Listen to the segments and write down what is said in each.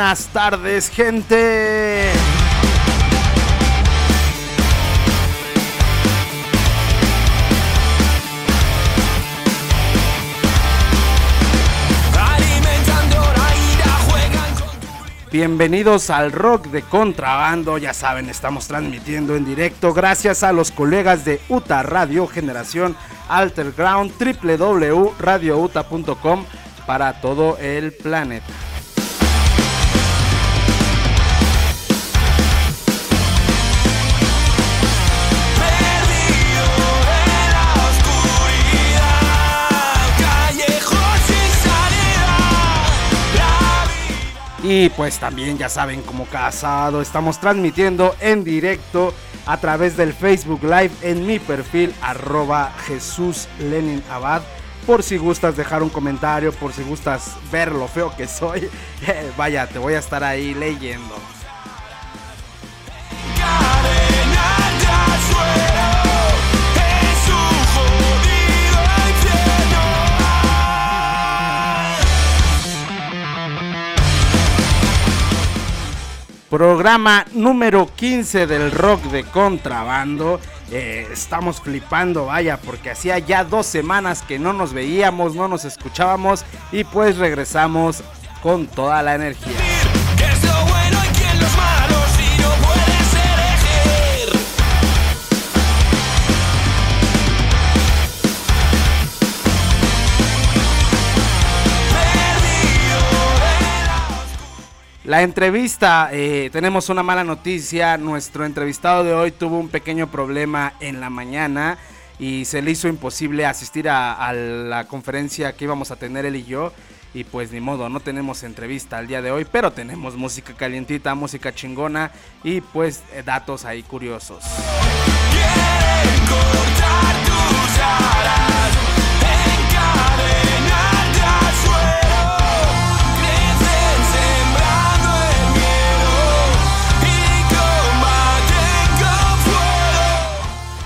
buenas tardes, gente. Bienvenidos al rock de contrabando, ya saben, estamos transmitiendo en directo gracias a los colegas de UTA Radio Generación Alterground www.radiouta.com para todo el planeta. Y pues también ya saben, como casado, estamos transmitiendo en directo a través del Facebook Live en mi perfil arroba Jesús Lenin Abad. Por si gustas dejar un comentario, por si gustas ver lo feo que soy, vaya, te voy a estar ahí leyendo. Programa número 15 del rock de contrabando. Eh, estamos flipando, vaya, porque hacía ya dos semanas que no nos veíamos, no nos escuchábamos y pues regresamos con toda la energía. La entrevista, eh, tenemos una mala noticia. Nuestro entrevistado de hoy tuvo un pequeño problema en la mañana y se le hizo imposible asistir a, la conferencia que íbamos a tener él y yo. Y pues ni modo, no tenemos entrevista al día de hoy, pero tenemos música calientita, música chingona y pues eh, datos ahí curiosos.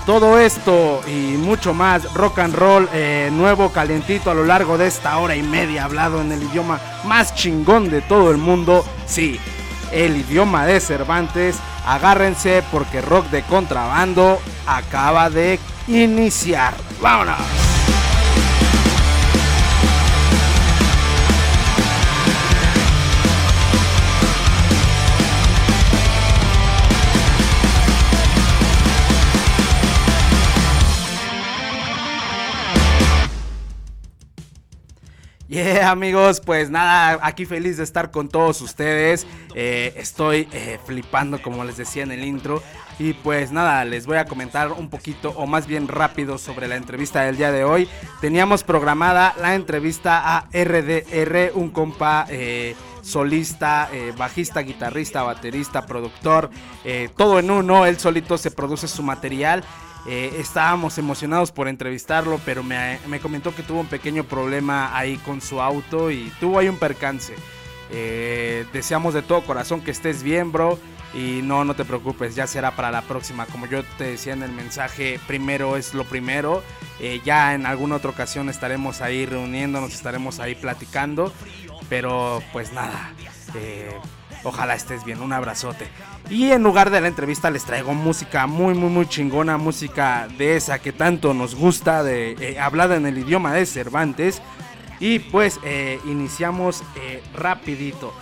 Todo esto y mucho más rock and roll eh, nuevo, calientito a lo largo de esta hora y media hablado en el idioma más chingón de todo el mundo. Sí, el idioma de Cervantes. Agárrense porque rock de contrabando acaba de iniciar. ¡Vámonos! Yeah, amigos, pues nada, aquí feliz de estar con todos ustedes. Eh, estoy eh, flipando, como les decía en el intro. Y pues nada, les voy a comentar un poquito, o más bien rápido, sobre la entrevista del día de hoy. Teníamos programada la entrevista a RDR, un compa. Eh, solista, bajista, guitarrista, baterista, productor, todo en uno, él solito se produce su material eh, estábamos emocionados por entrevistarlo, pero me, comentó que tuvo un pequeño problema ahí con su auto y tuvo ahí un percance. Eh, deseamos de todo corazón que estés bien, bro. Y no, no te preocupes, ya será para la próxima. Como yo te decía en el mensaje, primero es lo primero. Eh, ya en alguna otra ocasión estaremos ahí reuniéndonos, estaremos ahí platicando. Pero pues nada, Ojalá estés bien, un abrazote. Y en lugar de la entrevista les traigo música muy, muy, muy chingona, música de esa que tanto nos gusta, de eh, hablada en el idioma de Cervantes. Y pues eh, iniciamos eh, rapidito.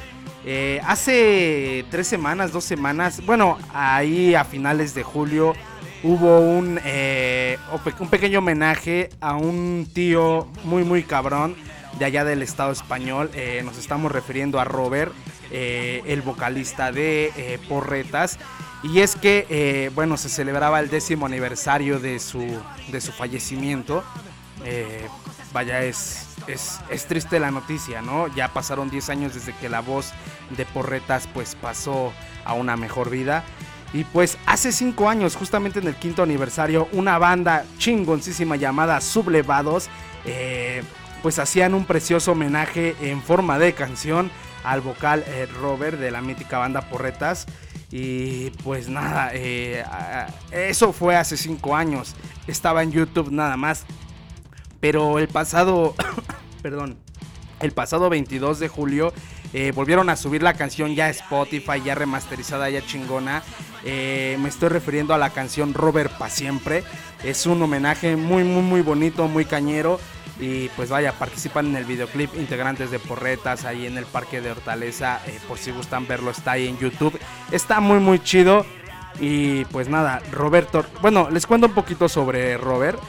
hace tres semanas, dos semanas, bueno, ahí a finales de julio hubo un, un pequeño homenaje a un tío muy, muy cabrón de allá del Estado español. nos estamos refiriendo a Robert. Eh, el vocalista de eh, Porretas. Y es que, eh, bueno, se celebraba el décimo aniversario de su, de su fallecimiento. vaya, es, es, triste la noticia, ¿no? Ya pasaron 10 años desde que la voz de Porretas pues pasó a una mejor vida. Y pues hace 5 años, justamente en el quinto aniversario, una banda chingoncísima llamada Sublevados, pues hacían un precioso homenaje en forma de canción al vocal eh, Robert de la mítica banda Porretas. Y pues nada, eh, eso fue hace 5 años. Estaba en YouTube nada más. Pero el pasado, perdón, el pasado 22 de julio Eh, volvieron a subir la canción ya Spotify, ya remasterizada, ya chingona. Me estoy refiriendo a la canción Robert Pa' Siempre. Es un homenaje muy, muy, muy bonito, muy cañero. Y pues vaya, participan en el videoclip integrantes de Porretas ahí en el Parque de Hortaleza. Eh, por si gustan verlo, está ahí en YouTube. Está muy, muy chido. Y pues nada, Roberto. Bueno, les cuento un poquito sobre Robert.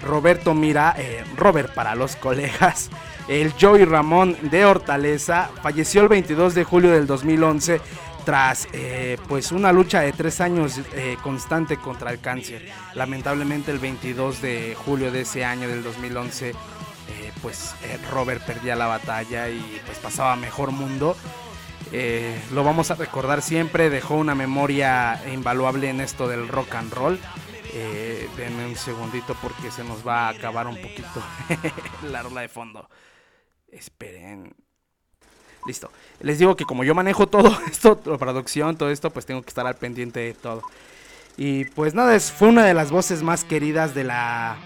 Roberto Mira, Robert para los colegas. El Joey Ramón de Hortaleza falleció el 22 de julio del 2011 tras eh, pues una lucha de tres años eh, constante contra el cáncer. Lamentablemente el 22 de julio de ese año del 2011 eh, pues Robert perdía la batalla y pues pasaba mejor mundo. lo vamos a recordar siempre, dejó una memoria invaluable en esto del rock and roll. denme un segundito porque se nos va a acabar un poquito la rola de fondo. Esperen. Listo. Les digo que como yo manejo todo esto, la producción, todo esto, pues tengo que estar al pendiente de todo. Y pues nada, es, fue una de las voces más queridas de la,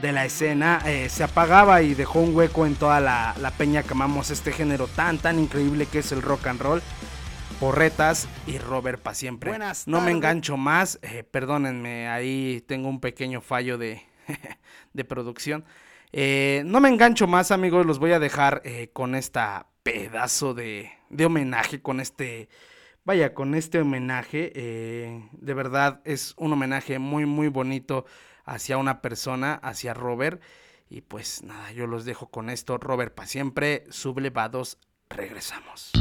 de la escena. Eh, se apagaba y dejó un hueco en toda la, peña que amamos este género tan, tan increíble que es el rock and roll. Porretas y Robert para siempre. Buenas no me engancho más, eh, perdónenme, ahí tengo un pequeño fallo de, de producción. Eh, no me engancho más, amigos. Los voy a dejar eh, con esta pedazo de, de, homenaje, con este. Vaya, con este homenaje. Eh, de verdad es un homenaje muy, muy bonito hacia una persona, hacia Robert. Y pues nada, yo los dejo con esto. Robert para siempre, sublevados, regresamos.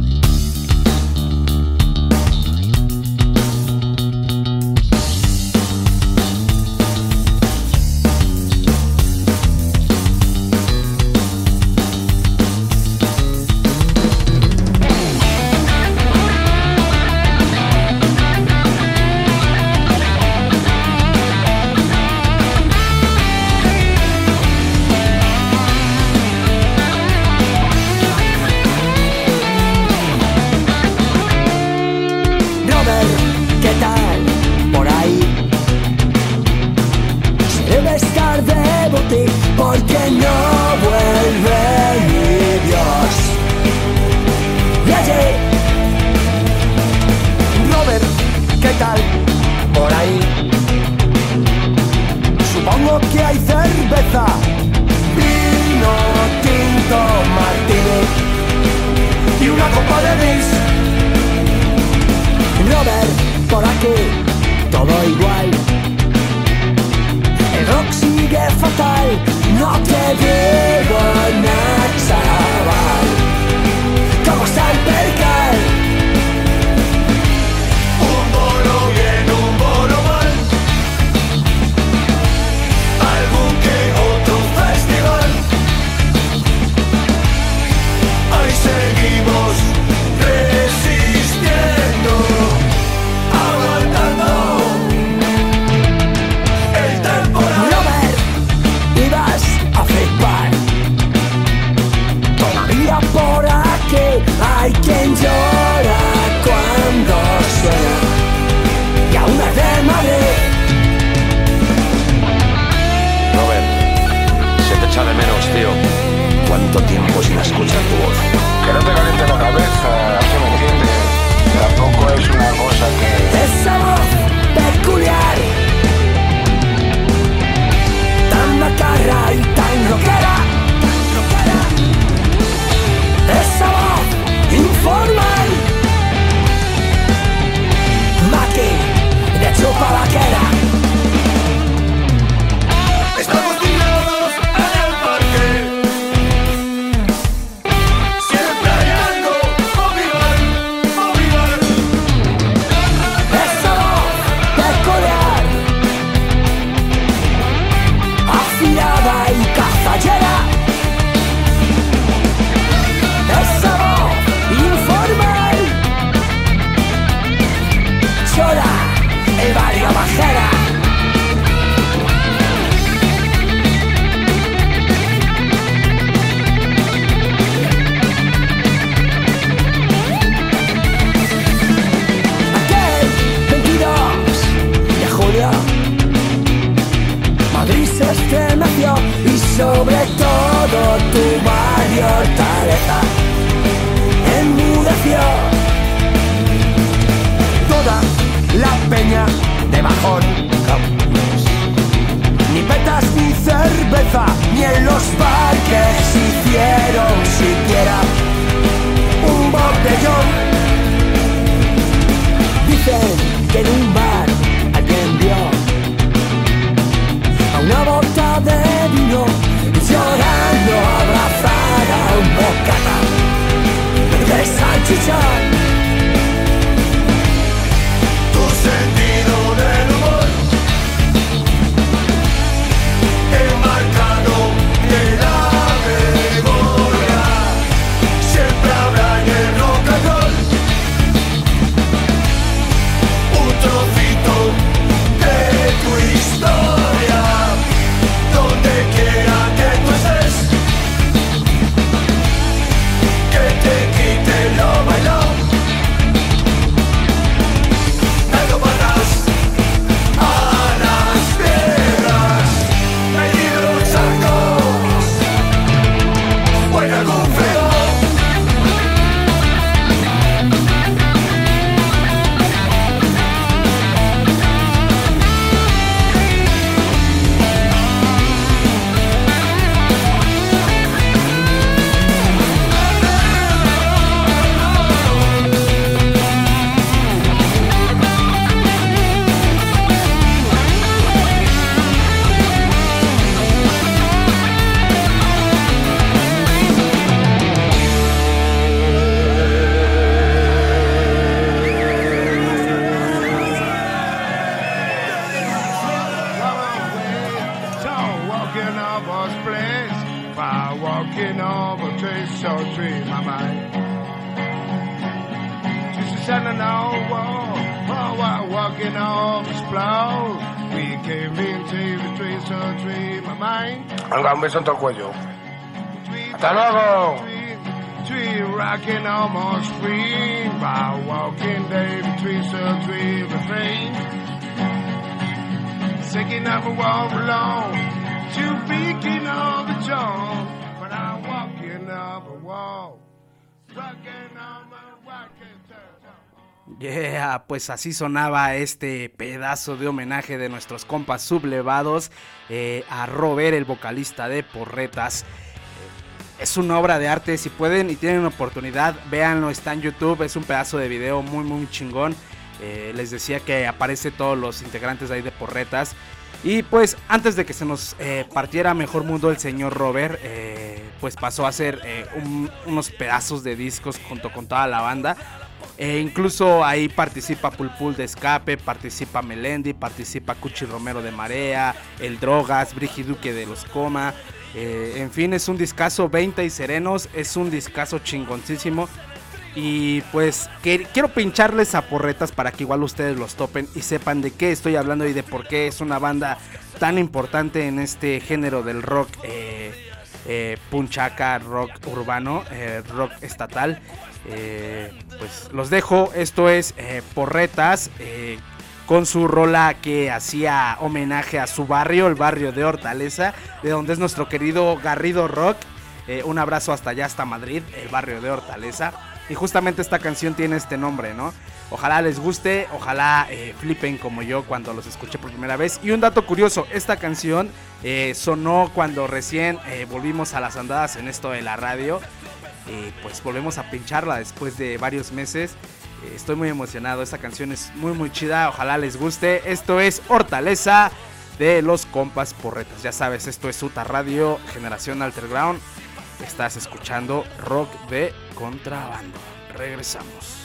To so tree, my mind. Just a sun on wall, oh, while walking on the floor. We came into the tree, so tree, my mind. Venga, un beso en todo el cuello. Hasta luego. Tree rocking almost free by walking David tree so tree refrain. Singing up a wall alone, to beating of the jaw, but I'm walking a wall, Yeah, pues así sonaba este pedazo de homenaje de nuestros compas sublevados eh, a Robert, el vocalista de Porretas es una obra de arte. Si pueden y tienen oportunidad, véanlo. Está en YouTube. Es un pedazo de video muy, muy chingón. Eh, les decía que aparece todos los integrantes ahí de Porretas. Y pues antes de que se nos eh, partiera mejor mundo el señor Robert, eh, pues pasó a hacer unos pedazos de discos junto con toda la banda. E incluso ahí participa Pulpul de Escape, participa Melendi, participa Cuchi Romero de Marea, El Drogas, Brigiduque de los Coma, eh, en fin, es un discazo 20 y serenos, es un discazo chingoncísimo. Y pues quiero pincharles a porretas para que igual ustedes los topen y sepan de qué estoy hablando y de por qué es una banda tan importante en este género del rock eh, eh, punchaca, rock urbano, rock estatal. pues los dejo, esto es porretas con su rola que hacía homenaje a su barrio, el barrio de Hortaleza, de donde es nuestro querido Garrido Rock. Eh, un abrazo hasta allá, hasta Madrid, el barrio de Hortaleza. Y justamente esta canción tiene este nombre, ¿no? Ojalá les guste, ojalá eh, flipen como yo cuando los escuché por primera vez. Y un dato curioso, esta canción eh, sonó cuando recién volvimos a las andadas en esto de la radio. pues volvemos a pincharla después de varios meses. Estoy muy emocionado, esta canción es muy muy chida, ojalá les guste. Esto es Hortaleza de los compas porretas. Ya sabes, esto es Uta Radio, Generación Alterground. Estás escuchando rock de contrabando. Regresamos.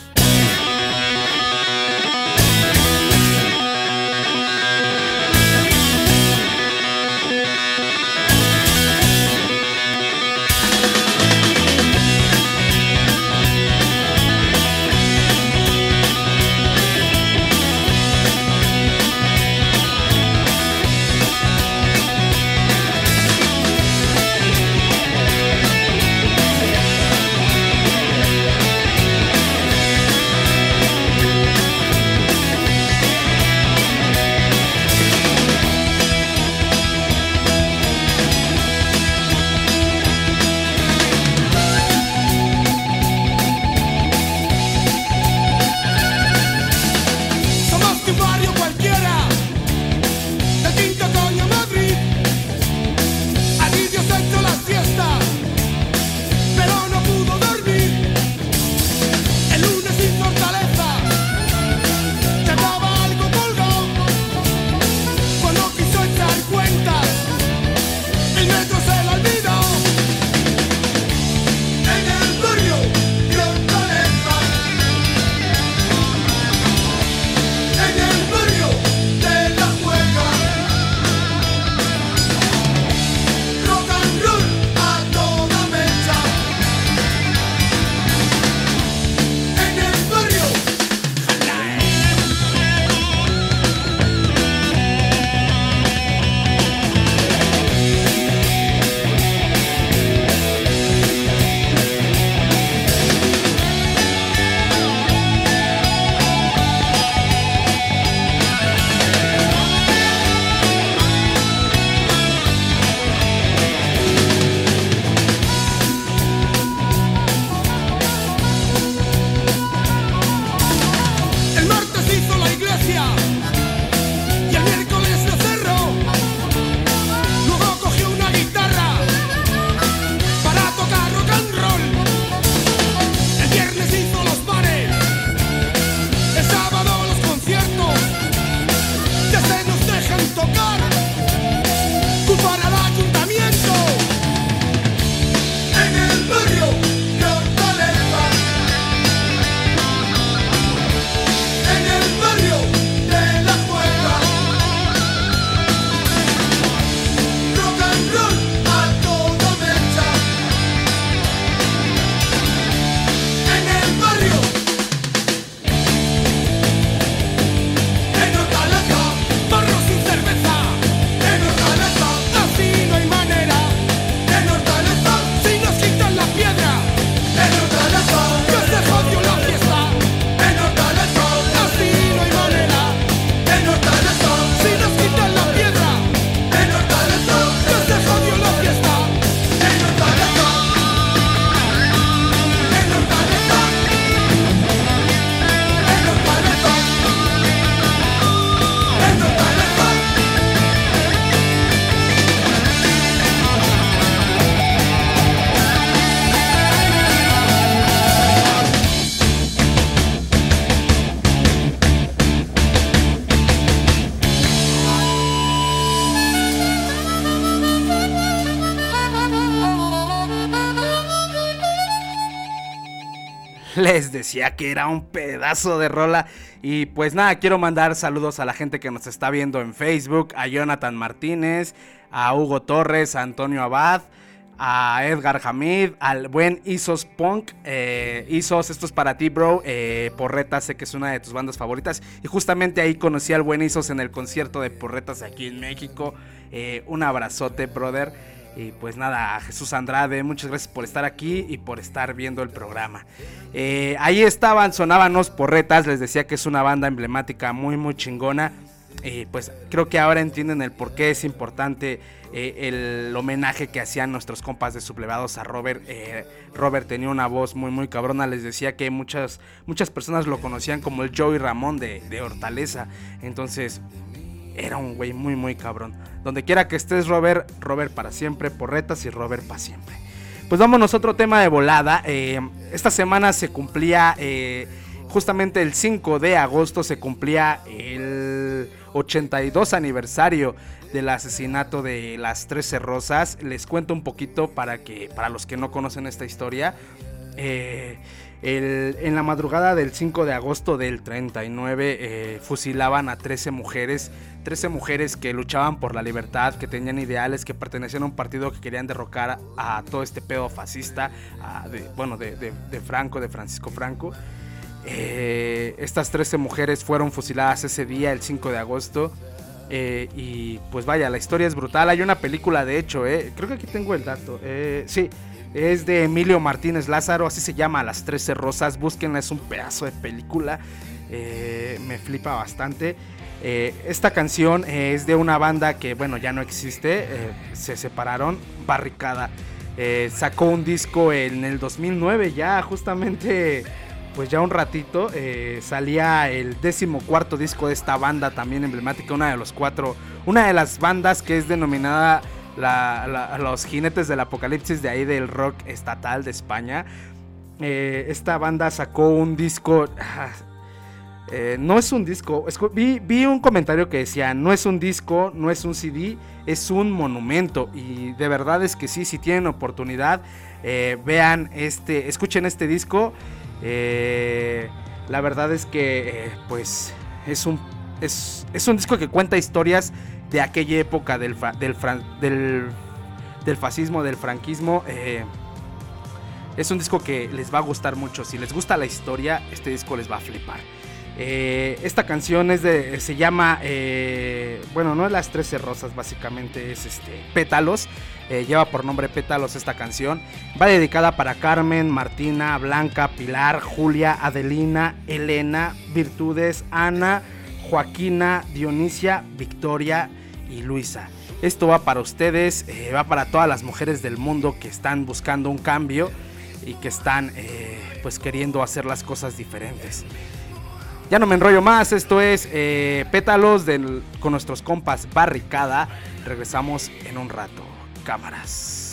Les decía que era un pedazo de rola. Y pues nada, quiero mandar saludos a la gente que nos está viendo en Facebook, a Jonathan Martínez, a Hugo Torres, a Antonio Abad, a Edgar Hamid, al buen Isos Punk. Eh, Isos, esto es para ti, bro. Eh, Porretas, sé que es una de tus bandas favoritas. Y justamente ahí conocí al buen Isos en el concierto de Porretas aquí en México. Eh, un abrazote, brother. Y pues nada, Jesús Andrade, muchas gracias por estar aquí y por estar viendo el programa. Eh, ahí estaban, sonaban los porretas, les decía que es una banda emblemática muy, muy chingona. Y pues creo que ahora entienden el por qué es importante eh, el homenaje que hacían nuestros compas de sublevados a Robert. Eh, Robert tenía una voz muy, muy cabrona. Les decía que muchas, muchas personas lo conocían como el Joey Ramón de, de Hortaleza. Entonces, era un güey muy, muy cabrón. Donde quiera que estés, Robert, Robert para siempre, porretas y Robert para siempre. Pues vámonos a otro tema de volada. Eh, esta semana se cumplía, eh, justamente el 5 de agosto se cumplía el 82 aniversario del asesinato de las 13 rosas. Les cuento un poquito para que, para los que no conocen esta historia. Eh, el- en la madrugada del 5 de agosto del 39 eh, fusilaban a 13 mujeres, 13 mujeres que luchaban por la libertad, que tenían ideales, que pertenecían a un partido que querían derrocar a todo este pedo fascista, de- bueno, de, Franco, de Francisco Franco. Eh, estas 13 mujeres fueron fusiladas ese día, el 5 de agosto. Eh, y pues vaya, la historia es brutal. Hay una película, de hecho, eh, creo que aquí tengo el dato. Sí, es de Emilio Martínez Lázaro, así se llama Las Trece Rosas. Búsquenla, es un pedazo de película. Eh, me flipa bastante. Eh, esta canción eh, es de una banda que, bueno, ya no existe. se separaron. Barricada. Sacó un disco en el 2009, ya justamente pues ya un ratito salía el décimo cuarto disco de esta banda también emblemática, una de los cuatro, una de las bandas que es denominada la- los jinetes del apocalipsis de ahí del rock estatal de España. Eh, esta banda sacó un disco, ah, eh, no es un disco, vi, un comentario que decía, no es un disco, no es un CD, es un monumento. Y de verdad es que sí, si tienen oportunidad, eh, vean este, escuchen este disco. La verdad es que pues es un, es, es un disco que cuenta historias de aquella época del, fa- del, del, fascismo, del franquismo. eh, es un disco que les va a gustar mucho. Si les gusta la historia, este disco les va a flipar. Eh, esta canción es de, se llama, eh, bueno, no es las 13 rosas, básicamente es este, Pétalos. Lleva por nombre Pétalos esta canción. Va dedicada para Carmen, Martina, Blanca, Pilar, Julia, Adelina, Elena, Virtudes, Ana, Joaquina, Dionisia, Victoria y Luisa. Esto va para ustedes, eh, va para todas las mujeres del mundo que están buscando un cambio y que están eh, pues queriendo hacer las cosas diferentes. Ya no me enrollo más, esto es eh, Pétalos con nuestros compas Barricada. Regresamos en un rato. Cámaras.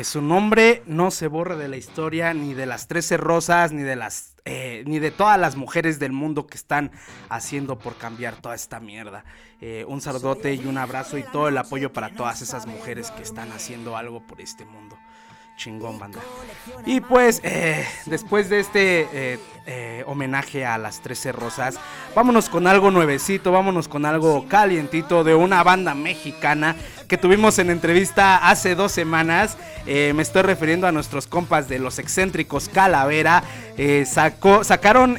Que su nombre no se borre de la historia, ni de las 13 rosas, ni de las. eh, ni de todas las mujeres del mundo que están haciendo por cambiar toda esta mierda. Eh, un saludote y un abrazo y todo el apoyo para todas esas mujeres que están haciendo algo por este mundo. Chingón, banda. Y pues, eh, después de este eh, eh, homenaje a las 13 rosas, vámonos con algo nuevecito, vámonos con algo calientito de una banda mexicana que tuvimos en entrevista hace dos semanas. Me estoy refiriendo a nuestros compas de los excéntricos Calavera. Sacó, sacaron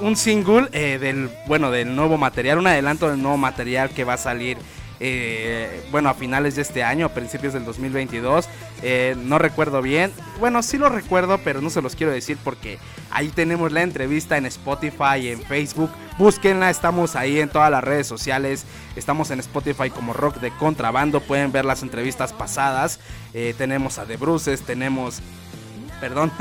un single del, bueno, del nuevo material, un adelanto del nuevo material que va a salir eh, bueno, a finales de este año, a principios del 2022. eh, no recuerdo bien. Bueno, sí lo recuerdo, pero no se los quiero decir porque ahí tenemos la entrevista en Spotify en Facebook. Búsquenla, estamos ahí en todas las redes sociales. Estamos en Spotify como Rock de Contrabando. Pueden ver las entrevistas pasadas. Eh, tenemos a The Bruces, tenemos... Perdón.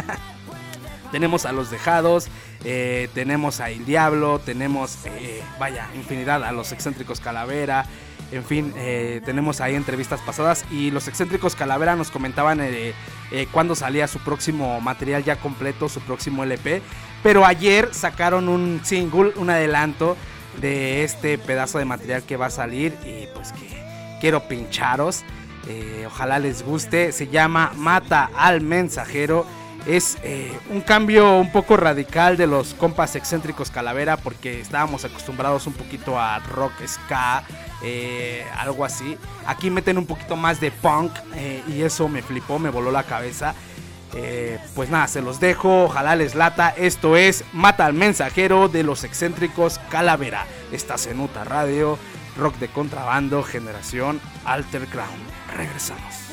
Tenemos a los dejados, eh, tenemos a El Diablo, tenemos, eh, vaya, infinidad, a los excéntricos Calavera, en fin, eh, tenemos ahí entrevistas pasadas y los excéntricos Calavera nos comentaban eh, eh, cuándo salía su próximo material ya completo, su próximo LP, pero ayer sacaron un single, un adelanto de este pedazo de material que va a salir y pues que quiero pincharos. Eh, ojalá les guste. Se llama Mata al Mensajero. Es eh, un cambio un poco radical de los compas excéntricos Calavera porque estábamos acostumbrados un poquito a rock ska, eh, algo así. Aquí meten un poquito más de punk eh, y eso me flipó, me voló la cabeza. Pues nada, se los dejo, ojalá les lata. Esto es Mata al Mensajero de los excéntricos Calavera. Estás en Uta Radio, rock de contrabando, generación Alter Crown. Regresamos.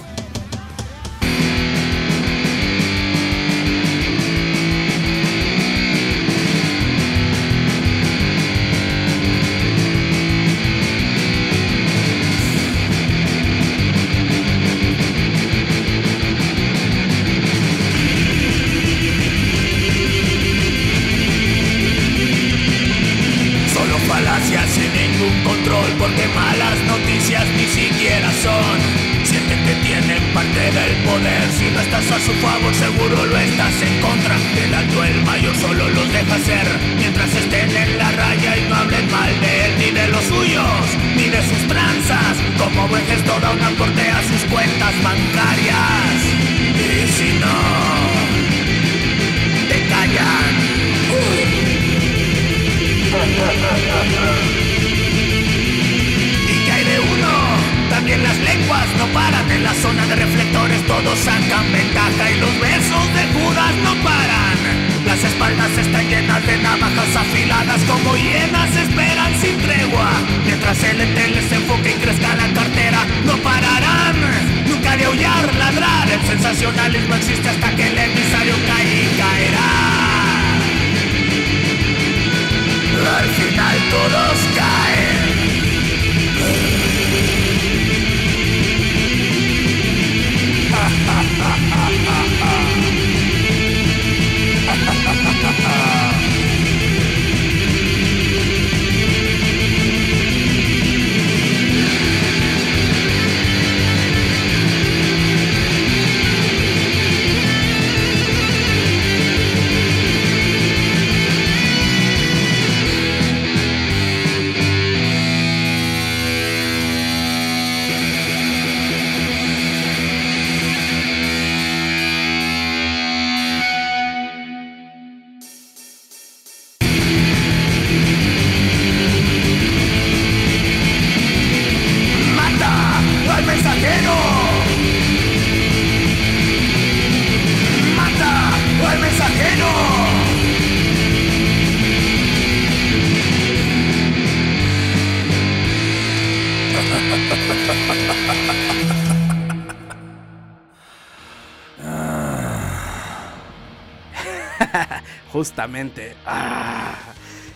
Justamente. ah,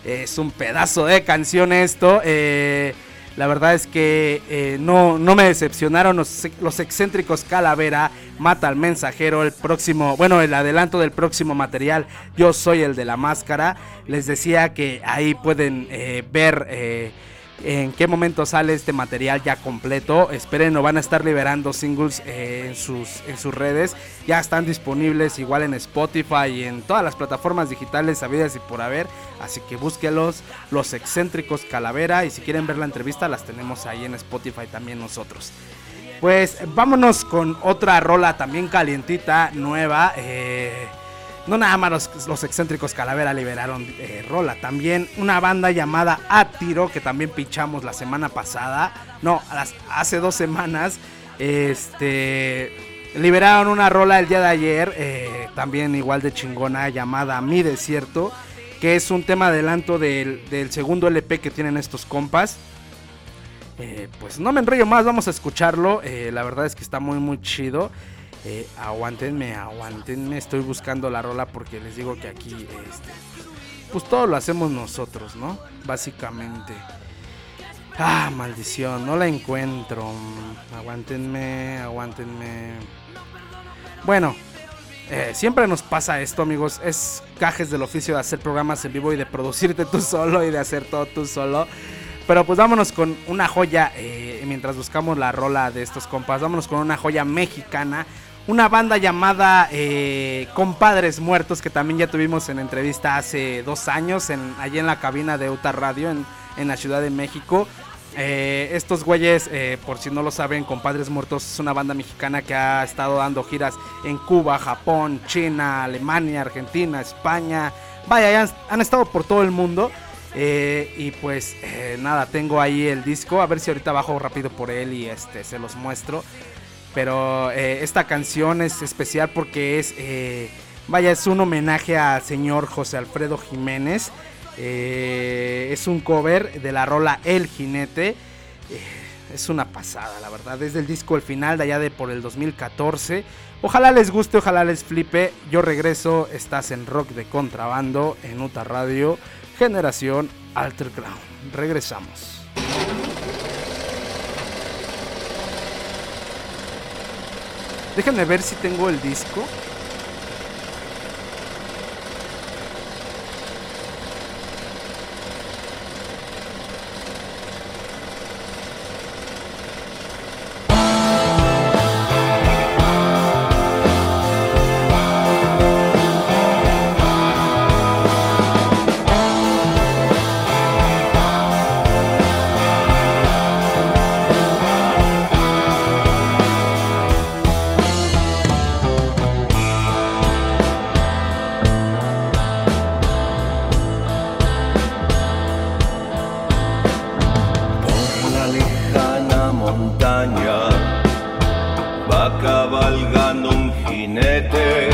es un pedazo de canción esto. eh, la verdad es que eh, no, no me decepcionaron los, los excéntricos Calavera. Mata al mensajero. El próximo, bueno, el adelanto del próximo material. Yo soy el de la máscara. Les decía que ahí pueden eh, ver. En qué momento sale este material ya completo. Esperen, no van a estar liberando singles eh, en, sus, en sus redes. Ya están disponibles igual en Spotify y en todas las plataformas digitales sabidas y por haber. Así que búsquelos, los excéntricos Calavera. Y si quieren ver la entrevista, las tenemos ahí en Spotify también nosotros. Pues vámonos con otra rola también calientita, nueva. eh, no nada más los, los excéntricos Calavera liberaron eh, rola, también una banda llamada Atiro que también pinchamos la semana pasada, no, las- hace dos semanas, este, liberaron una rola el día de ayer, eh, también igual de chingona, llamada Mi Desierto, que es un tema adelanto del, del segundo LP que tienen estos compas. Eh, pues no me enrollo más, vamos a escucharlo. la verdad es que está muy, muy chido. Eh, aguántenme, aguántenme. Estoy buscando la rola porque les digo que aquí, este, pues todo lo hacemos nosotros, ¿no? Básicamente. Ah, maldición, no la encuentro. Aguántenme, aguántenme. Bueno, eh, siempre nos pasa esto, amigos. Es cajes del oficio de hacer programas en vivo y de producirte tú solo y de hacer todo tú solo. Pero pues vámonos con una joya, eh, mientras buscamos la rola de estos compas, vámonos con una joya mexicana. Una banda llamada eh, Compadres Muertos, que también ya tuvimos en entrevista hace dos años, en, allí en la cabina de Uta Radio, en, en la Ciudad de México. Eh, estos güeyes, eh, por si no lo saben, Compadres Muertos es una banda mexicana que ha estado dando giras en Cuba, Japón, China, Alemania, Argentina, España. Vaya, ya han, estado por todo el mundo. Y pues nada, tengo ahí el disco. A ver si ahorita bajo rápido por él y este se los muestro. Pero eh, esta canción es especial porque es, eh, vaya, es un homenaje al señor José Alfredo Jiménez. Eh, es un cover de la rola El Jinete. Es una pasada, la verdad. Es del disco El Final de allá de por el 2014. Ojalá les guste, ojalá les flipe. Yo regreso, estás en Rock de Contrabando, en Uta Radio, Generación Alterground. Regresamos. Déjenme ver si tengo el disco. cabalgando un jinete,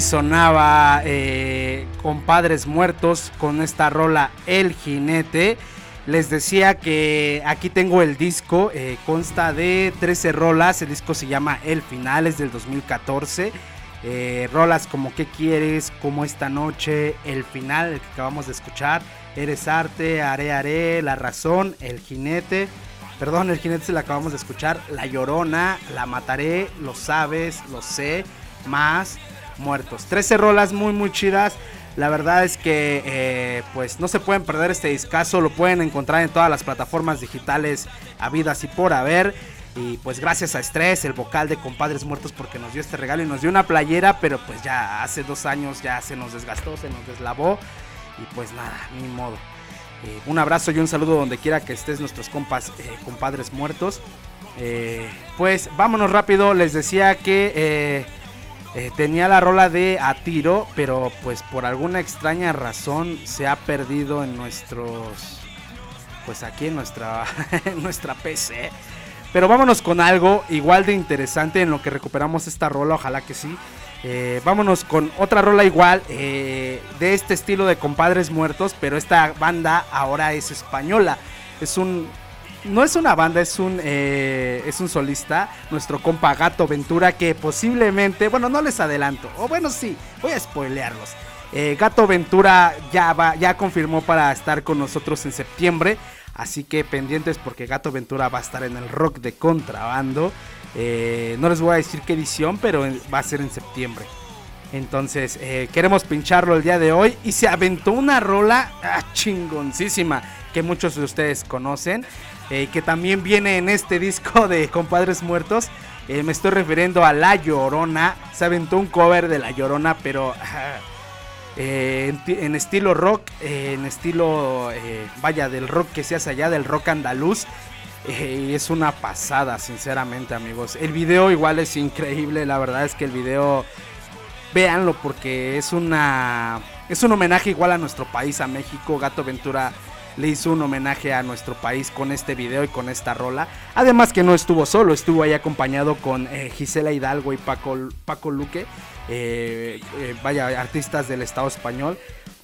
sonaba eh, Compadres Muertos con esta rola El Jinete. Les decía que aquí tengo el disco, eh, consta de 13 rolas, el disco se llama El Final, es del 2014. Eh, rolas como ¿Qué quieres? Como esta noche, El Final, el que acabamos de escuchar, Eres Arte, Haré Haré, La Razón, El Jinete. Perdón, El Jinete se la acabamos de escuchar, La Llorona, La Mataré, Lo Sabes, Lo Sé, Más, Muertos. 13 rolas muy muy chidas. La verdad es que eh, pues no se pueden perder este discazo, lo pueden encontrar en todas las plataformas digitales habidas y por haber. Y pues gracias a Estrés, el vocal de Compadres Muertos, porque nos dio este regalo y nos dio una playera, pero pues ya hace dos años ya se nos desgastó, se nos deslavó. Y pues nada, ni modo. Eh, un abrazo y un saludo donde quiera que estés nuestros compas, eh, compadres muertos. Pues vámonos rápido, les decía que eh, tenía la rola de A Tiro, pero pues por alguna extraña razón se ha perdido en nuestros... Pues aquí en nuestra, nuestra PC. Pero vámonos con algo igual de interesante en lo que recuperamos esta rola, ojalá que sí. Eh, vámonos con otra rola igual eh, de este estilo de compadres muertos, pero esta banda ahora es española. Es un no es una banda, es un eh, es un solista, nuestro compa Gato Ventura que posiblemente, bueno, no les adelanto, o bueno sí, voy a spoilearlos. Eh, Gato Ventura ya va, ya confirmó para estar con nosotros en septiembre, así que pendientes porque Gato Ventura va a estar en el rock de contrabando. Eh, no les voy a decir qué edición, pero va a ser en septiembre. Entonces, queremos pincharlo el día de hoy. Y se aventó una rola ah, chingoncísima que muchos de ustedes conocen. Eh, que también viene en este disco de Compadres Muertos. Eh, me estoy refiriendo a La Llorona. Se aventó un cover de La Llorona, pero eh, en, ti- en estilo rock, en estilo, vaya, del rock que se hace allá, del rock andaluz. Y es una pasada, sinceramente, amigos. El video igual es increíble, la verdad es que el video, véanlo porque es una, es un homenaje igual a nuestro país, a México. Gato Ventura le hizo un homenaje a nuestro país con este video y con esta rola. Además que no estuvo solo, estuvo ahí acompañado con eh, Gisela Hidalgo y Paco, Paco Luque, eh, eh, vaya, artistas del Estado español.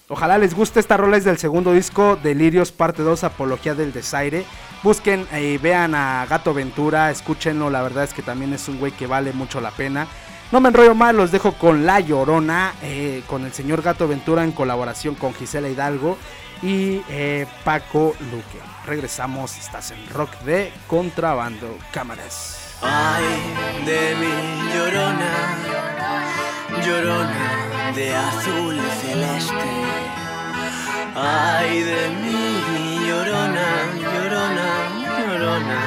Ojalá les guste esta rola, es del segundo disco, Delirios Parte 2, Apología del Desaire. Busquen y vean a Gato Ventura, escúchenlo, la verdad es que también es un güey que vale mucho la pena. No me enrollo más, los dejo con La Llorona, con el señor Gato Ventura en colaboración con Gisela Hidalgo y eh, Paco Luque. Regresamos, estás en rock de contrabando. Cámaras. Ay de mi llorona, llorona de azul celeste. Ay de mi llorona, llorona, llorona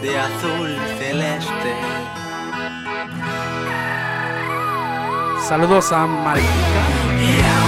de azul celeste. Saludos a Marica.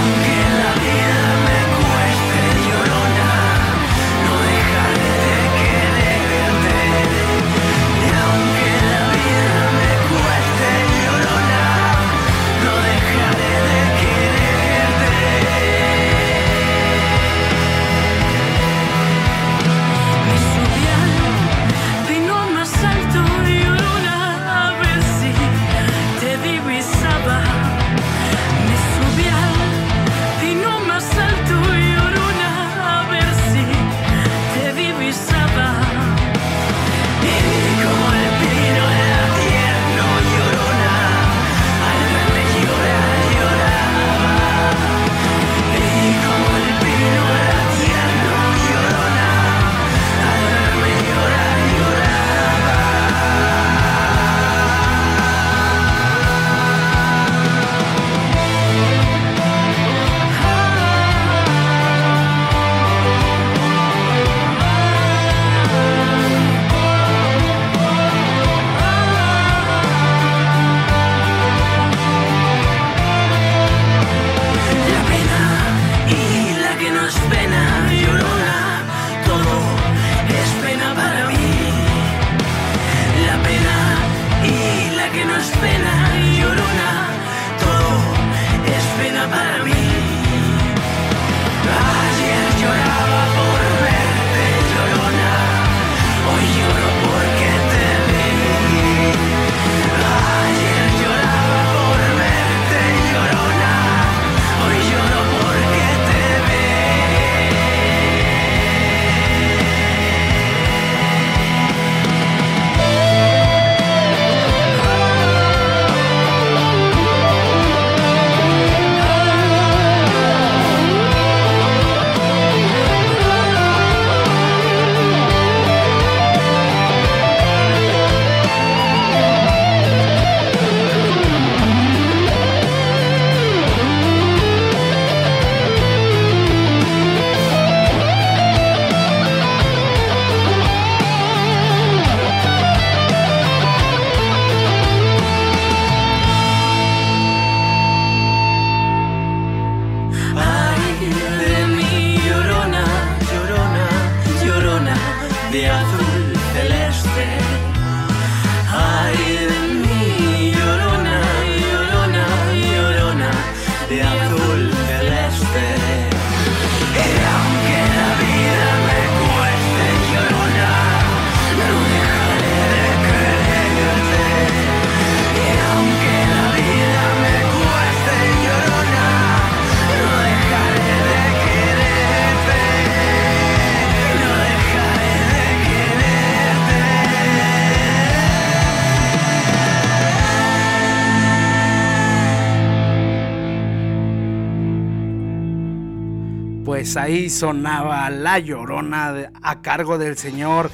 Pues ahí sonaba La Llorona a cargo del señor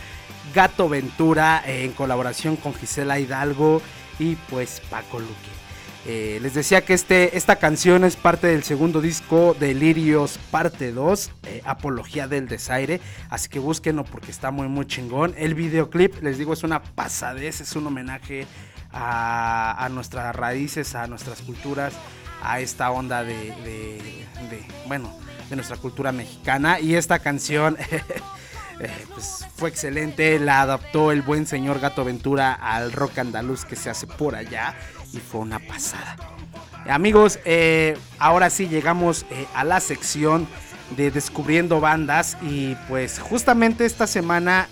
Gato Ventura eh, en colaboración con Gisela Hidalgo y pues Paco Luque. Eh, les decía que este, esta canción es parte del segundo disco de Lirios parte 2, eh, Apología del Desaire, así que búsquenlo porque está muy muy chingón. El videoclip, les digo, es una pasadez, es un homenaje a, nuestras raíces, a nuestras culturas. a esta onda de, de, bueno, de nuestra cultura mexicana. Y esta canción eh, pues, fue excelente, la adaptó el buen señor Gato Ventura al rock andaluz que se hace por allá y fue una pasada. Amigos, eh, ahora sí llegamos eh, a la sección de descubriendo bandas y pues justamente esta semana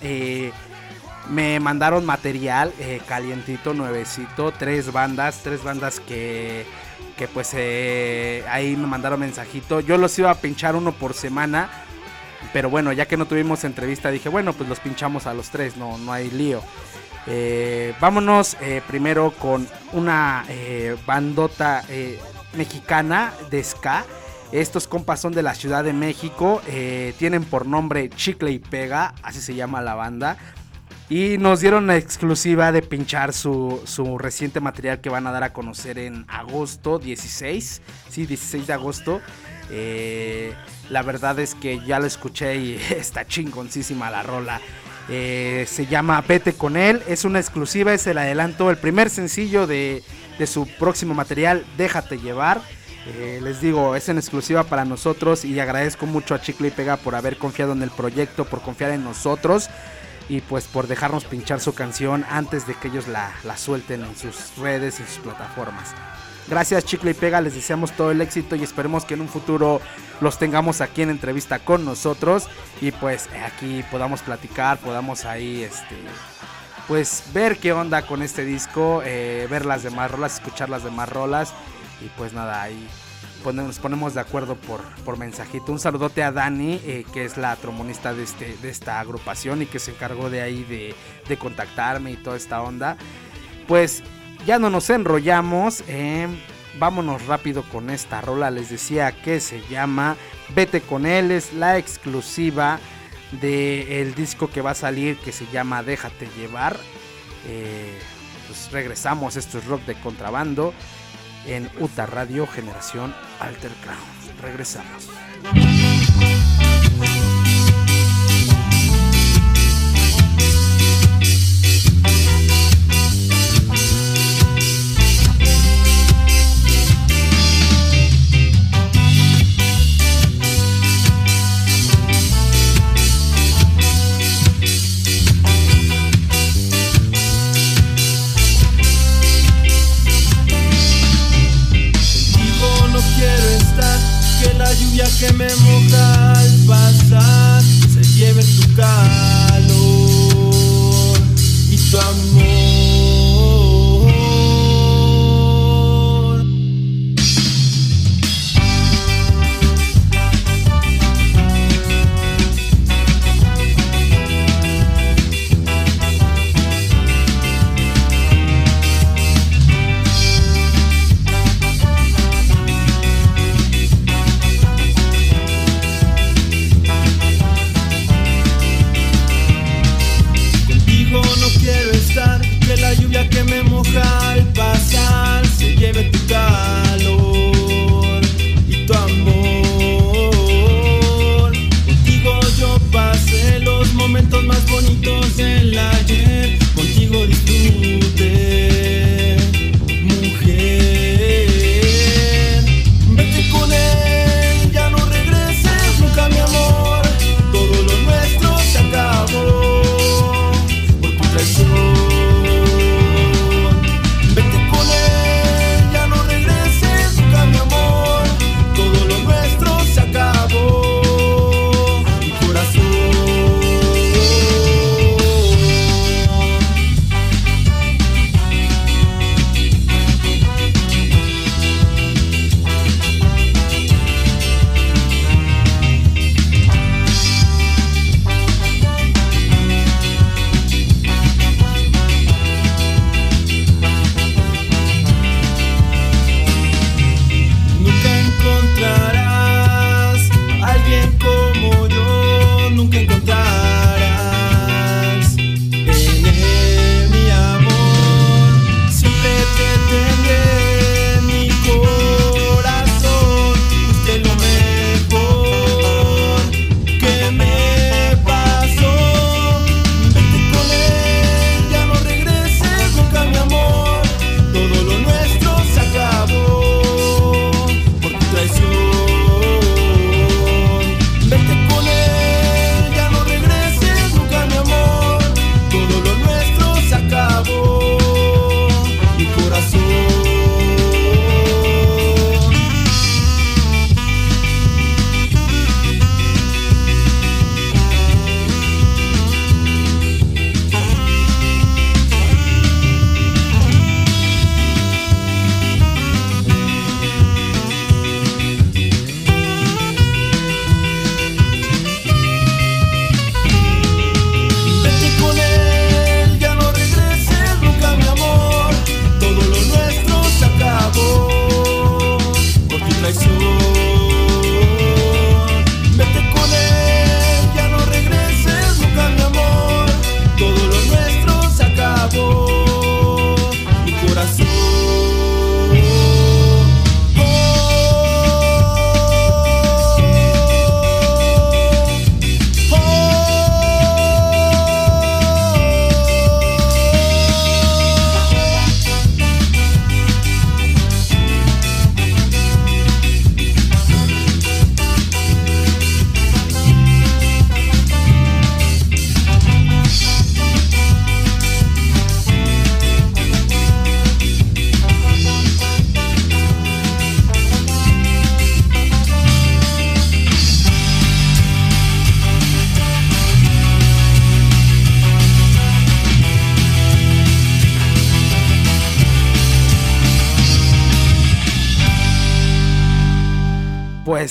me mandaron material eh, calientito, nuevecito, tres bandas, tres bandas que, que pues eh, ahí me mandaron mensajito. Yo los iba a pinchar uno por semana, pero bueno, ya que no tuvimos entrevista dije, bueno, pues los pinchamos a los tres, no, no hay lío. Eh, vámonos primero con una bandota mexicana de ska. Estos compas son de la Ciudad de México. tienen por nombre Chicle y Pega, así se llama la banda. Y nos dieron la exclusiva de pinchar su, su reciente material que van a dar a conocer en agosto 16. Sí, 16 de agosto. Eh, la verdad es que ya lo escuché y está chingoncísima la rola. Eh, se llama Vete con él. Es una exclusiva, es el adelanto, el primer sencillo de, de su próximo material, Déjate llevar. Eh, les digo, es en exclusiva para nosotros y agradezco mucho a Chicle y Pega por haber confiado en el proyecto, por confiar en nosotros y pues por dejarnos pinchar su canción antes de que ellos la, la suelten en sus redes y sus plataformas. Gracias Chicle y Pega, les deseamos todo el éxito y esperemos que en un futuro los tengamos aquí en entrevista con nosotros y pues aquí podamos platicar, podamos ahí este pues ver qué onda con este disco, eh, ver las demás rolas, escuchar las demás rolas y pues nada, ahí nos ponemos de acuerdo por, por mensajito. Un saludote a Dani, eh, que es la trombonista de, este, de esta agrupación y que se encargó de ahí de, de contactarme y toda esta onda. Pues ya no nos enrollamos, eh, vámonos rápido con esta rola. Les decía que se llama Vete con él, es la exclusiva del disco que va a salir que se llama Déjate llevar. Eh, pues regresamos, esto es rock de contrabando en UTA Radio Generación Alter Crown. Regresamos.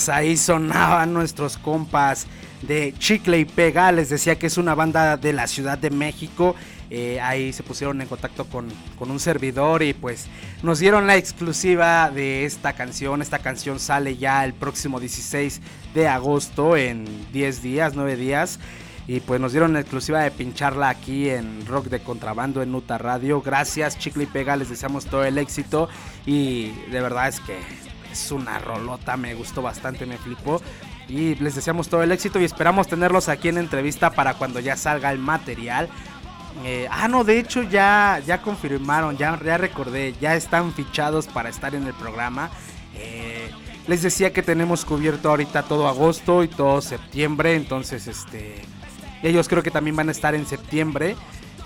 Pues ahí sonaban nuestros compas de Chicle y Pega. Les decía que es una banda de la Ciudad de México. Eh, ahí se pusieron en contacto con, con, un servidor y pues nos dieron la exclusiva de esta canción. Esta canción sale ya el próximo 16 de agosto en 10 días, 9 días. Y pues nos dieron la exclusiva de pincharla aquí en Rock de Contrabando en Nuta Radio. Gracias Chicle y Pega, les deseamos todo el éxito. Y de verdad es que es una rolota, me gustó bastante, me flipó. Y les deseamos todo el éxito y esperamos tenerlos aquí en entrevista para cuando ya salga el material. Eh, ah, no, de hecho ya, ya confirmaron, ya, ya recordé, ya están fichados para estar en el programa. Eh, les decía que tenemos cubierto ahorita todo agosto y todo septiembre, entonces este ellos creo que también van a estar en septiembre.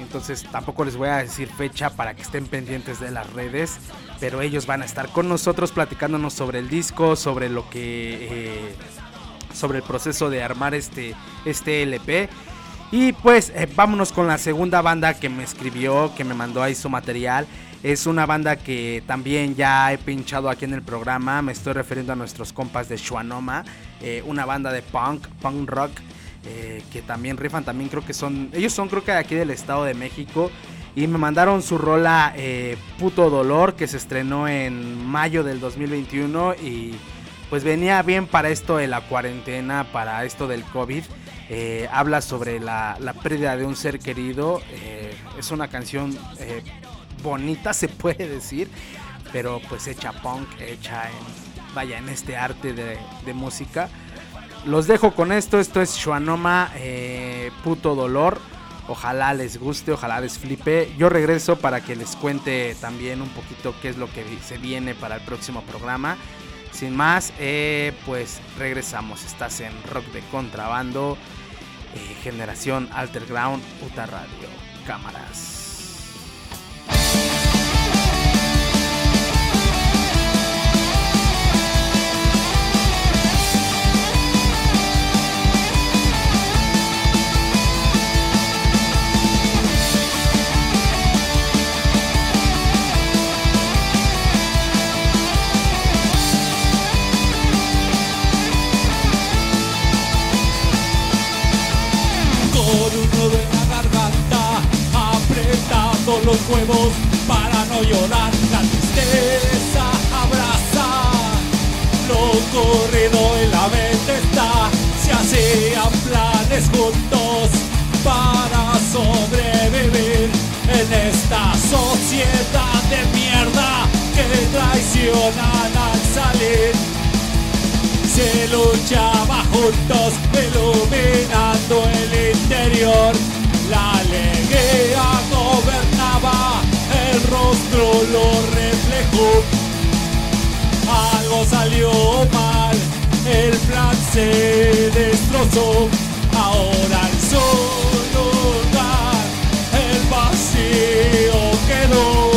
Entonces tampoco les voy a decir fecha para que estén pendientes de las redes. Pero ellos van a estar con nosotros platicándonos sobre el disco, sobre lo que... Eh, sobre el proceso de armar este, este LP. Y pues eh, vámonos con la segunda banda que me escribió, que me mandó ahí su material. Es una banda que también ya he pinchado aquí en el programa. Me estoy refiriendo a nuestros compas de Shuanoma. Eh, una banda de punk, punk rock. Eh, que también rifan, también creo que son, ellos son creo que de aquí del Estado de México. Y me mandaron su rola Puto Dolor que se estrenó en mayo del 2021 y pues venía bien para esto de la cuarentena, para esto del COVID. Eh, habla sobre la, pérdida de un ser querido. Eh, es una canción eh, bonita, se puede decir, pero pues hecha punk, hecha en, vaya, en este arte de, música. Los dejo con esto, esto es Shuanoma, puto dolor. Ojalá les guste, ojalá les flipe. Yo regreso para que les cuente también un poquito qué es lo que se viene para el próximo programa. Sin más, eh, pues regresamos. Estás en Rock de Contrabando, eh, Generación Alterground, Puta Radio, cámaras. Los huevos para no llorar. La tristeza abraza, lo corrido en la mente. Se hacían planes juntos para sobrevivir en esta sociedad de mierda que traicionan al salir. Se luchaba juntos iluminando el interior. La alegría rostro lo reflejó. Algo salió mal, el plan se destrozó. Ahora en su lugar, el vacío quedó.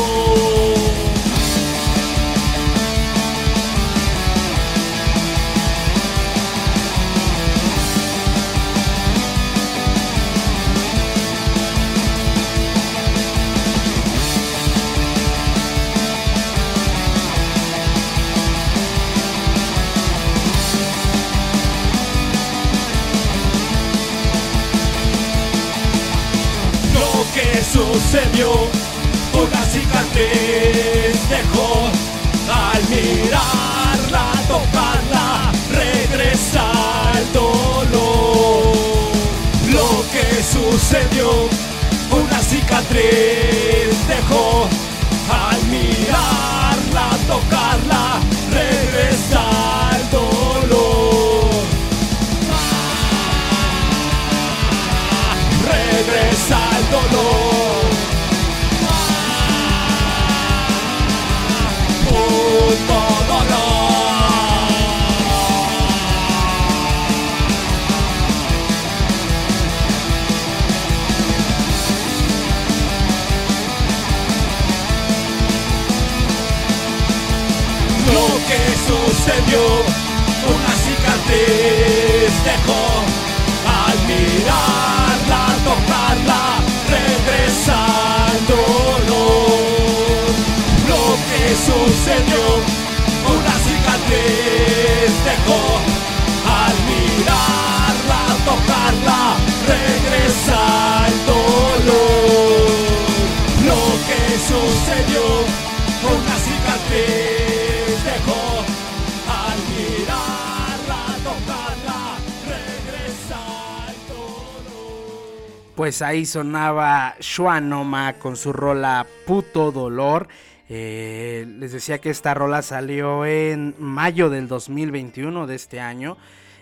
Ahí sonaba Shuanoma con su rola Puto Dolor. Eh, les decía que esta rola salió en mayo del 2021 de este año.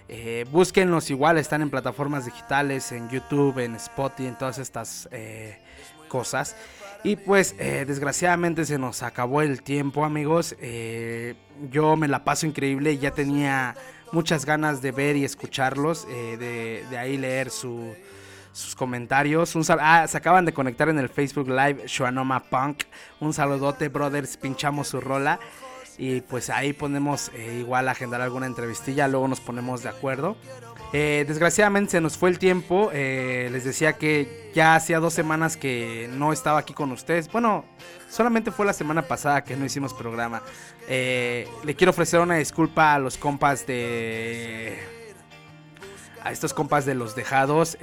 Eh, búsquenlos igual, están en plataformas digitales, en YouTube, en Spotify, en todas estas eh, cosas. Y pues eh, desgraciadamente se nos acabó el tiempo amigos. Yo me la paso increíble, ya tenía muchas ganas de ver y escucharlos, de ahí leer su, sus comentarios. Un ah, se acaban de conectar en el Facebook Live Shuanoma Punk. Un saludote, brothers. Pinchamos su rola. Y pues ahí ponemos eh, igual agendar alguna entrevistilla. Luego nos ponemos de acuerdo. Eh, desgraciadamente se nos fue el tiempo. eh, les decía que ya hacía dos semanas que no estaba aquí con ustedes. Bueno, solamente fue la semana pasada que no hicimos programa. Eh, le quiero ofrecer una disculpa a los compas de a estos compas de los dejados.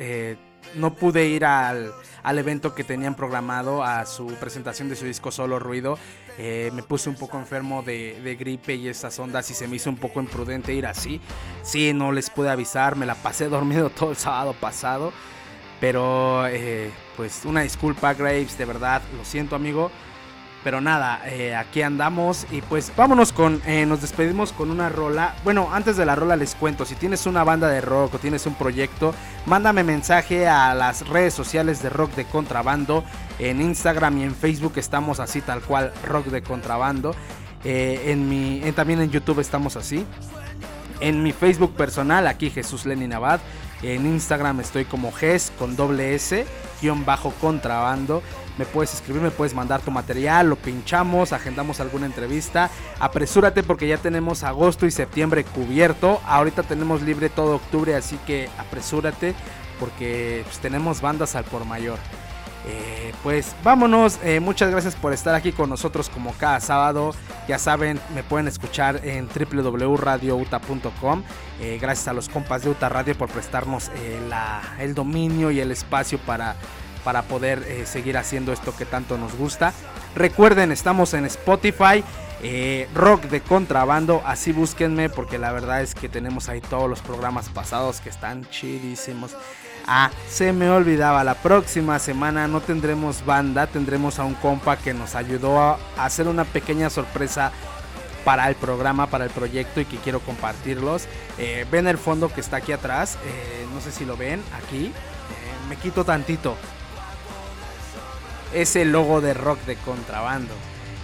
No pude ir al, al evento que tenían programado, a su presentación de su disco Solo Ruido. Eh, me puse un poco enfermo de, de gripe y esas ondas y se me hizo un poco imprudente ir así. Sí, no les pude avisar, me la pasé dormido todo el sábado pasado. Pero eh, pues una disculpa Graves, de verdad, lo siento amigo. Pero nada, eh, aquí andamos y pues vámonos con, eh, nos despedimos con una rola. Bueno, antes de la rola les cuento, si tienes una banda de rock o tienes un proyecto, mándame mensaje a las redes sociales de Rock de Contrabando. En Instagram y en Facebook estamos así tal cual, Rock de Contrabando. Eh, en mi, también en YouTube estamos así. En mi Facebook personal, aquí Jesús Lenin Abad. En Instagram estoy como GES con doble S, guion bajo contrabando. Me puedes escribir, me puedes mandar tu material, lo pinchamos, agendamos alguna entrevista. Apresúrate porque ya tenemos agosto y septiembre cubierto. Ahorita tenemos libre todo octubre, así que apresúrate porque pues, tenemos bandas al por mayor. Eh, pues vámonos, eh, muchas gracias por estar aquí con nosotros como cada sábado. Ya saben, me pueden escuchar en www.radiouta.com. Eh, gracias a los compas de Uta Radio por prestarnos la- el dominio y el espacio para, para poder eh, seguir haciendo esto que tanto nos gusta. Recuerden, estamos en Spotify. eh, rock de contrabando, así búsquenme porque la verdad es que tenemos ahí todos los programas pasados que están chidísimos. Ah, se me olvidaba, la próxima semana no tendremos banda, tendremos a un compa que nos ayudó a hacer una pequeña sorpresa para el programa, para el proyecto y que quiero compartirlos. Eh, ven el fondo que está aquí atrás, no sé si lo ven aquí, me quito tantito. Es el logo de rock de contrabando.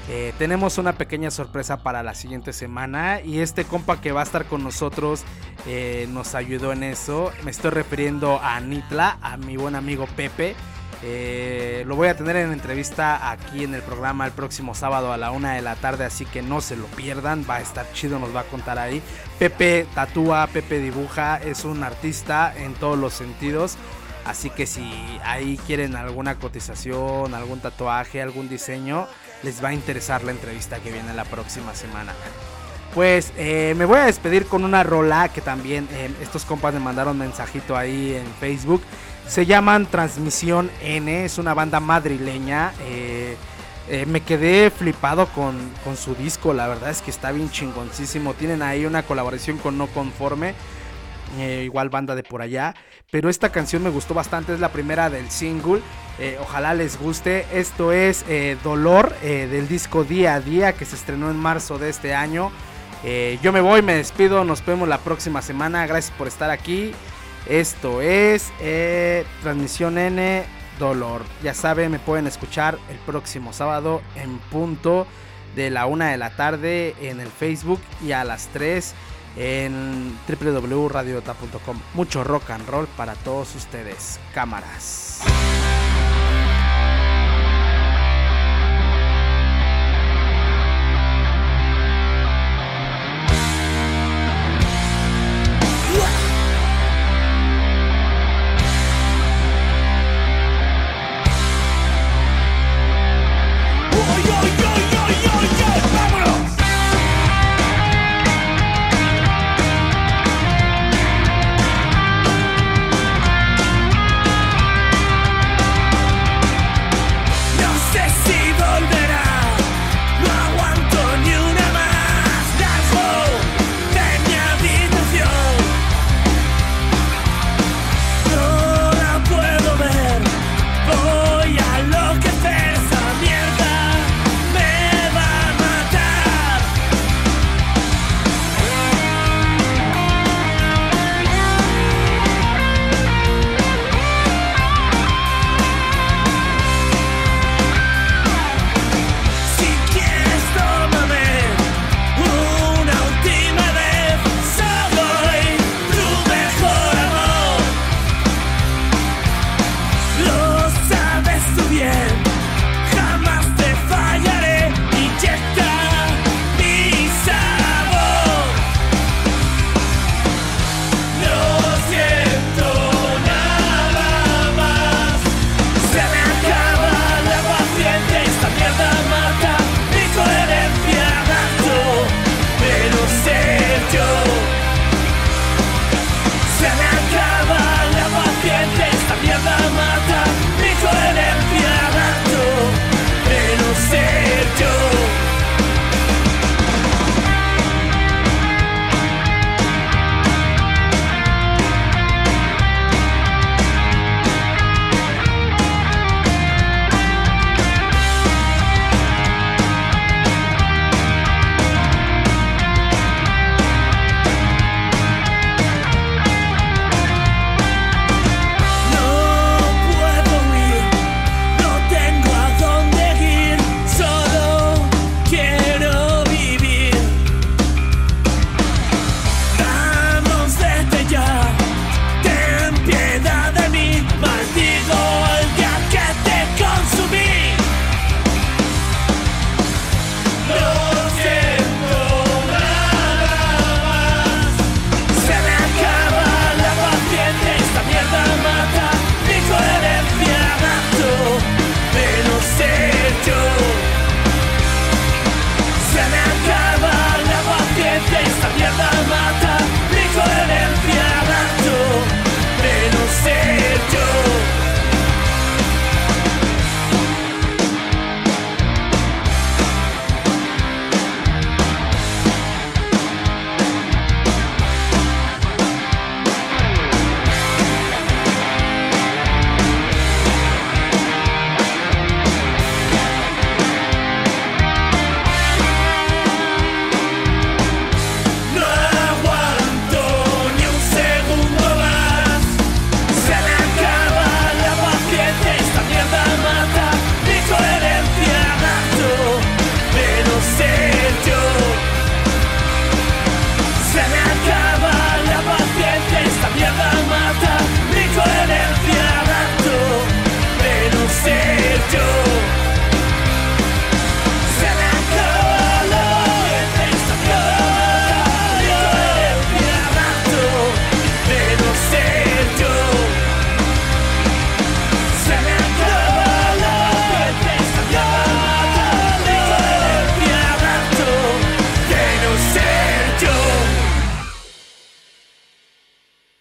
Eh, tenemos una pequeña sorpresa para la siguiente semana y este compa que va a estar con nosotros eh, nos ayudó en eso. Me estoy refiriendo a Nitla, a mi buen amigo Pepe. Eh, lo voy a tener en entrevista aquí en el programa el próximo sábado a la una de la tarde, así que no se lo pierdan, va a estar chido, nos va a contar ahí. Pepe tatúa, Pepe dibuja, es un artista en todos los sentidos. Así que si ahí quieren alguna cotización, algún tatuaje, algún diseño, les va a interesar la entrevista que viene la próxima semana. Pues eh, me voy a despedir con una rola que también eh, estos compas me mandaron mensajito ahí en Facebook. Se llaman Transmisión N, es una banda madrileña. eh, me quedé flipado con, con su disco, la verdad es que está bien chingoncísimo. Tienen ahí una colaboración con No Conforme, igual banda de por allá. Pero esta canción me gustó bastante, es la primera del single. eh, ojalá les guste. Esto es eh, Dolor eh, del disco Día a Día que se estrenó en marzo de este año. Yo me voy, me despido, nos vemos la próxima semana. Gracias por estar aquí. Esto es Transmisión N Dolor. Ya saben, me pueden escuchar el próximo sábado en punto de la una de la tarde en el Facebook y a las 3 en www.radiota.com. Mucho rock and roll para todos ustedes. Cámaras.